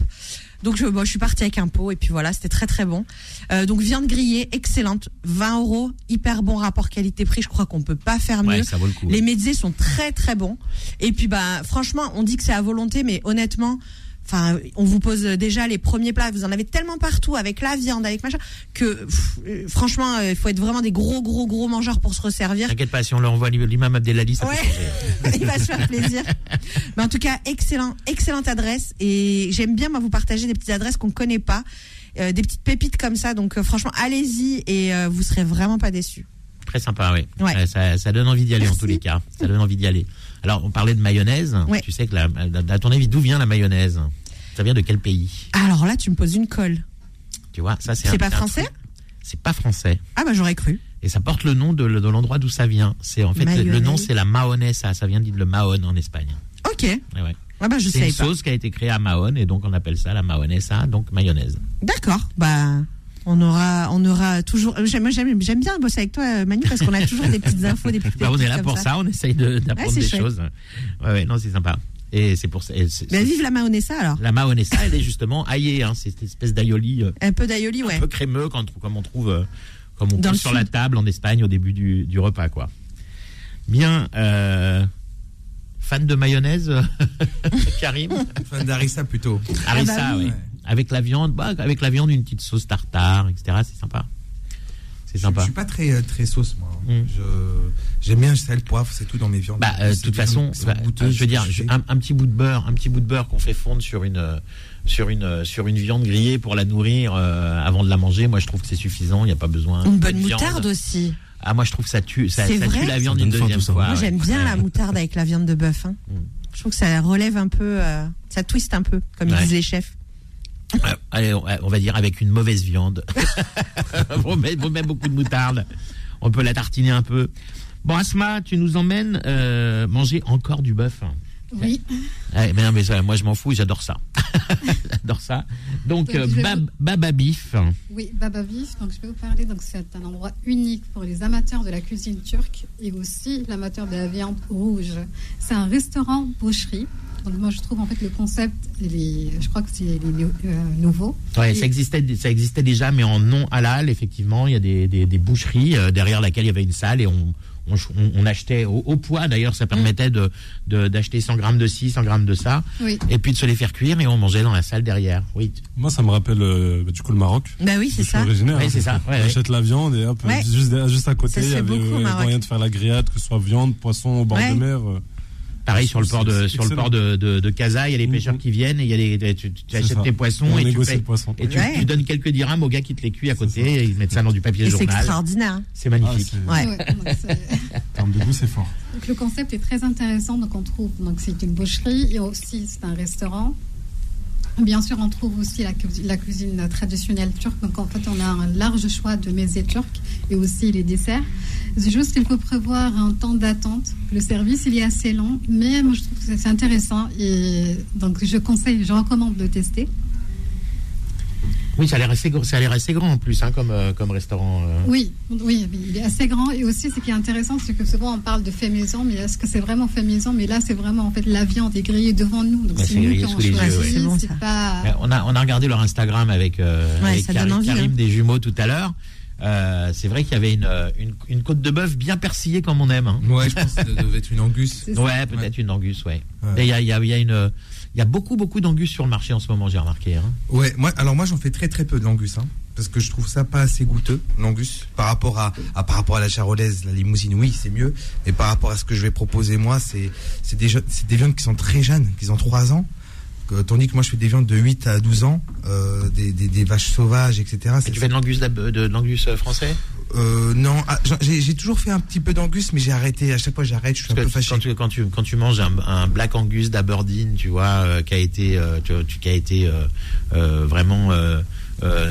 Donc je, bon, je suis partie avec un pot et puis voilà, c'était très très bon. Euh, donc viande grillée, excellente, 20 euros, hyper bon rapport qualité-prix. Je crois qu'on peut pas faire mieux. Ouais, ça vaut le coup. Les mezzés sont très très bons. Et puis bah franchement, on dit que c'est à volonté, mais honnêtement, enfin, on vous pose déjà les premiers plats. Vous en avez tellement partout avec la viande, avec machin, que pff, euh, franchement, euh, il faut être vraiment des gros gros gros mangeurs pour se resservir. T'inquiète pas, si on leur envoie l'imam Abdelali, ça Ouais. Il va se faire plaisir. Mais en tout cas, excellent, excellente adresse. Et j'aime bien moi vous partager des petites adresses qu'on connaît pas, euh, des petites pépites comme ça. Donc euh, franchement, allez-y et euh, vous serez vraiment pas déçus. Très sympa, oui. Ouais. Ça, ça donne envie d'y aller en tous les cas. Ça donne envie d'y aller. Alors, on parlait de mayonnaise. Ouais. Tu sais que, la, à ton avis, d'où vient la mayonnaise? Ça vient de quel pays? Alors là, tu me poses une colle. Tu vois, ça c'est. C'est pas français? C'est pas français. Ah bah j'aurais cru. Et ça porte le nom de, de l'endroit d'où ça vient. C'est en fait le- nom, c'est la mahonesa. Ça vient de le Mahon en Espagne. Ok. Ouais. Ah bah je C'est une pas. sauce qui a été créée à Mahon et donc on appelle ça la mahonesa, donc mayonnaise. D'accord. Bah on aura, on aura toujours. euh, J'aime, moi, j'aime, j'aime bien bosser avec toi, Manu, parce qu'on a toujours des petites infos, des petites. Bah, on est là pour ça. on essaye de- d'apprendre Ouais, des chouette. choses. Ouais, ouais, non, c'est sympa. Et c'est pour ça. et c'est- Bah, vive la mahonesa alors. La mahonesa, elle est justement aillée. Hein, c'est cette espèce d'aïoli euh, Un peu d'aïoli, ouais. un peu crémeux quand, comme on trouve, euh, comme on trouve sur sud. la table en Espagne au début du, du repas, quoi. Bien. Euh, fan de mayonnaise, Karim Fan d'Arissa plutôt. Harissa, bah oui. oui. Ouais. Avec la viande, bah, avec la viande, une petite sauce tartare, etc. C'est sympa. C'est Je, sympa. je suis pas très euh, très sauce moi. Mm. Je j'aime bien le sel, poivre, c'est tout dans mes viandes. Bah, euh, de toute façon, bah, goûteuses, je veux dire, je- un, un petit bout de beurre, un petit bout de beurre qu'on fait fondre sur une sur une sur une viande grillée pour la nourrir euh, avant de la manger. Moi, je trouve que c'est suffisant. Il n'y a pas besoin. Une bonne viande. moutarde aussi. Ah, moi, je trouve que ça tue, ça, tue la viande une deuxième fois. Moi, ouais. j'aime bien Ouais. la moutarde avec la viande de bœuf. hein. Mm. Je trouve que ça relève un peu, euh, ça twiste un peu, comme Ouais. disent les chefs. Ouais, Allez, on va dire avec une mauvaise viande. on, met, on met beaucoup de moutarde. On peut la tartiner un peu. Bon, Asma, tu nous emmènes euh, manger encore du bœuf. Oui. Ouais, mais non, mais ça, moi je m'en fous, j'adore ça. j'adore ça. Donc, Donc, euh, bab, vous- baba beef. Oui, Baba Beef. Donc, je vais vous parler. Donc, c'est un endroit unique pour les amateurs de la cuisine turque et aussi l'amateur de la viande rouge. C'est un restaurant boucherie. Moi, je trouve en fait le concept, il est- je crois que c'est il est nou- euh, nouveau. Ouais, ça existait, ça existait déjà, mais en non halal, effectivement. Il y a des, des, des boucheries euh, derrière laquelle il y avait une salle et on, on, achetait au, au poids. D'ailleurs, ça permettait de de- d'acheter 100 grammes de ci, 100 grammes de ça, Oui. et puis de se les faire cuire et on mangeait dans la salle derrière. Oui. Moi, ça me rappelle euh, bah, du coup le Maroc. Bah oui, c'est ça. originaire. Ouais, hein. c'est ça, ouais, on ouais. achète la viande et hop, Ouais. juste, juste à côté, il y avait euh, moyen de faire la grillade, que ce soit viande, poisson au bord Ouais. de mer. Pareil sur le port de sur le port de de, de Casa, il y a les Mhm. pêcheurs qui viennent et il y a les tu, tu achètes ça. tes poissons On et tu payes poisson. et tu, Ouais. tu donnes quelques dirhams au gars qui te les cuit à côté et ils mettent ça dans du papier Et c'est journal. extraordinaire. C'est Ah, magnifique. c'est- Ouais. Ouais, donc, c'est- En termes de goût, c'est fort. Donc, le concept est très intéressant. Donc, on trouve, donc, c'est une boucherie et aussi, c'est un restaurant. Bien sûr, on trouve aussi la, cu- la cuisine traditionnelle turque. Donc, en fait, on a un large choix de mets turcs et aussi les desserts. C'est juste qu'il faut prévoir un temps d'attente. Le service, il est assez long, mais moi, je trouve que c'est intéressant. Et donc, je conseille, je recommande de le tester. Oui, ça a l'air assez grand en plus hein, comme euh, comme restaurant. euh. Oui, oui, il est assez grand. Et aussi, ce qui est intéressant, c'est que souvent, on parle de fait maison, mais est-ce que c'est vraiment fait maison? Mais là, c'est vraiment, en fait, la viande est grillée devant nous. Donc, c'est grillé sous les yeux, ouais. Bon, pas... On a, on a regardé leur Instagram avec, euh, Ouais, avec ça Karim, donne envie, Karim hein. des jumeaux tout à l'heure. Euh, c'est vrai qu'il y avait une, euh, une, une côte de bœuf bien persillée comme on aime. hein. Ouais, je pense que ça devait être une angus. Ouais, peut-être une angus, ouais. Ouais. Et Il y a, y, a, y, a une, il y a beaucoup, beaucoup d'angus sur le marché en ce moment, j'ai remarqué. Hein. Ouais, moi, alors moi j'en fais très très peu de l'angus, hein, parce que je trouve ça pas assez goûteux, l'angus, par rapport à, à par rapport à la charolaise, la limousine, oui c'est mieux, mais par rapport à ce que je vais proposer moi, c'est c'est des c'est des viandes qui sont très jeunes, qui ont 3 ans, que- tandis que moi je fais des viandes de 8 à 12 ans, euh, des, des, des vaches sauvages, etc. Et tu fais de l'angus, de, de l'angus euh, français? Euh, non, ah, j'ai toujours fait un petit peu d'angus, mais j'ai arrêté. À chaque fois j'arrête, je suis un peu fâché. quand tu, quand, tu, quand tu manges un, un black angus d'Aberdeen, tu vois, euh, qui a été, euh, tu, tu- qui a été vraiment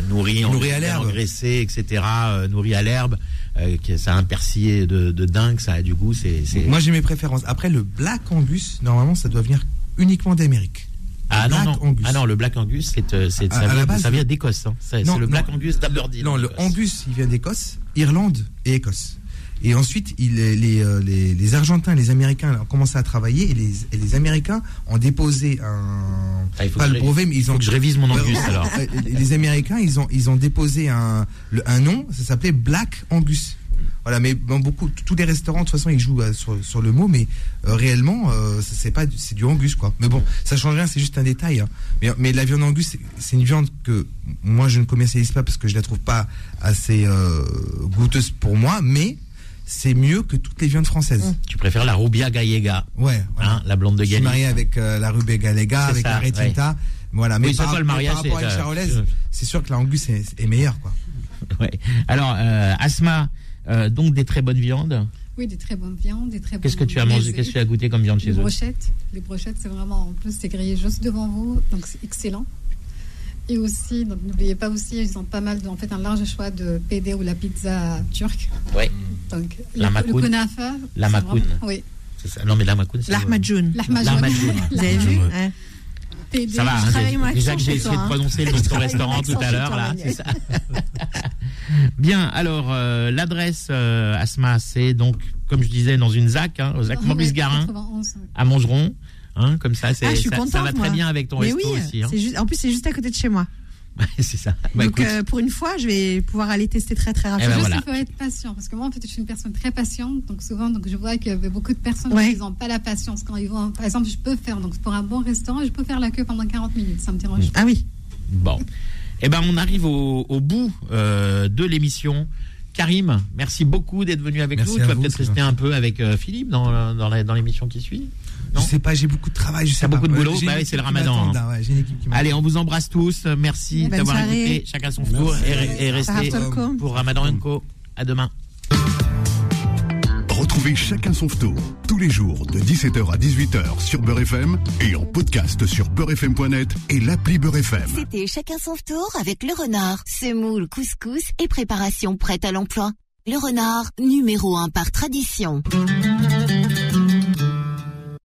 nourri, Nourri en- à l'herbe. engraissé, etc., nourri à l'herbe, ça a un persillé de, de dingue, ça a du goût, c'est- Moi j'ai mes préférences. Après le black angus, normalement ça doit venir uniquement d'Amérique. Ah, non, black non. angus. ah non, le black angus, c'est, euh, c'est, À- ça, vient, base, ça vient le- d'Écosse. Hein. C'est, Non, c'est le black angus d'Aberdeen. Non, le. Angus, il vient d'Écosse, Irlande et Écosse. Et ensuite, il, les, les, euh, les, les Argentins les Américains ont commencé à travailler et les, et les Américains ont déposé un. Ah, il faut pas que le brevet, mais ils ont. que je révise mon angus, alors. Les Américains, ils ont, ils ont déposé un, le- un nom, ça s'appelait Black Angus. Voilà, mais dans beaucoup, tous les restaurants, de toute façon, ils jouent euh, sur, sur le mot, mais euh, réellement, euh, c'est pas, du- c'est du Angus, quoi. Mais bon, ça change rien, c'est juste un détail. hein. Mais, mais la viande Angus, c'est- une viande que moi, je ne commercialise pas parce que je la trouve pas assez euh, goûteuse pour moi, mais c'est mieux que toutes les viandes françaises. Tu préfères la Rubia Gallega, Ouais, voilà. hein, la blonde de Je suis marié avec euh, la Rubé Galega, C'est avec ça, la Retinta. Voilà, mais Oui, par, toi, le mais mariage, par rapport à une euh, charolaise, c'est sûr que la Angus est, est meilleure, quoi. Ouais. Alors, euh, Asma, euh, donc des très bonnes viandes. Oui, des très bonnes viandes, des très Qu'est-ce que tu as mangé. Qu'est-ce que tu as goûté comme viande chez Les eux brochettes. Les brochettes, c'est vraiment, en plus, c'est grillé juste devant vous, donc c'est excellent. Et aussi, n'oubliez pas aussi, ils ont pas mal, de, en fait, un large choix de PD ou la pizza turque. Ouais. Donc, La le, makoun. le kunafa. La makoun. Oui. Ça. Non, mais la macoun, c'est. L'ahmadjoun. L'ahmadjoun. L'ahmadjoun. Vous avez vu hein. Ça va, hein, déjà- que j'ai essayé de hein. prononcer le nom de ton restaurant tout à l'heure, là, c'est ça. Bien, alors, euh, l'adresse, euh, Asma, c'est donc, comme je disais, dans une ZAC, hein, au ZAC Ah, Maurice Garin, 91, ouais. à Mongeron. Hein, comme ça, c'est, Ah, je suis ça, ça contente, va très bien avec ton Mais resto oui, aussi. Hein. c'est juste, en plus c'est juste à côté de chez moi. c'est ça. Bah, Donc euh, pour une fois, je vais pouvoir aller tester très très Eh rapidement. ben Juste, voilà. il faut être patient parce que moi en fait je suis une personne très patiente donc souvent donc je vois qu'il y avait beaucoup de personnes Ouais. qui n'ont pas la patience quand ils vont par exemple je peux faire donc pour un bon restaurant je peux faire la queue pendant 40 minutes ça me dérange. Ah oui. Bon. Eh ben, on arrive au, au bout euh, de l'émission Karim, merci beaucoup d'être venu avec Merci nous. Tu vas peut-être rester un peu avec euh, Philippe dans, dans, la- dans l'émission qui suit. Je sais pas, j'ai beaucoup de travail. Je sais pas. beaucoup de boulot Bah oui, c'est le ramadan, m'attend, hein. là, ouais, j'ai une équipe qui m'attend. Allez, on vous embrasse tous. Merci Bonne d'avoir soirée. écouté. Chacun son tour et, et restez pour Ramadan Co. À demain. Retrouvez chacun son tour tous les jours de 17h à 18h sur Beurre FM et en podcast sur beurrefm.net et l'appli Beurre FM. C'était chacun son tour avec le renard, semoule, couscous et préparation prête à l'emploi. Le renard, numéro un par tradition.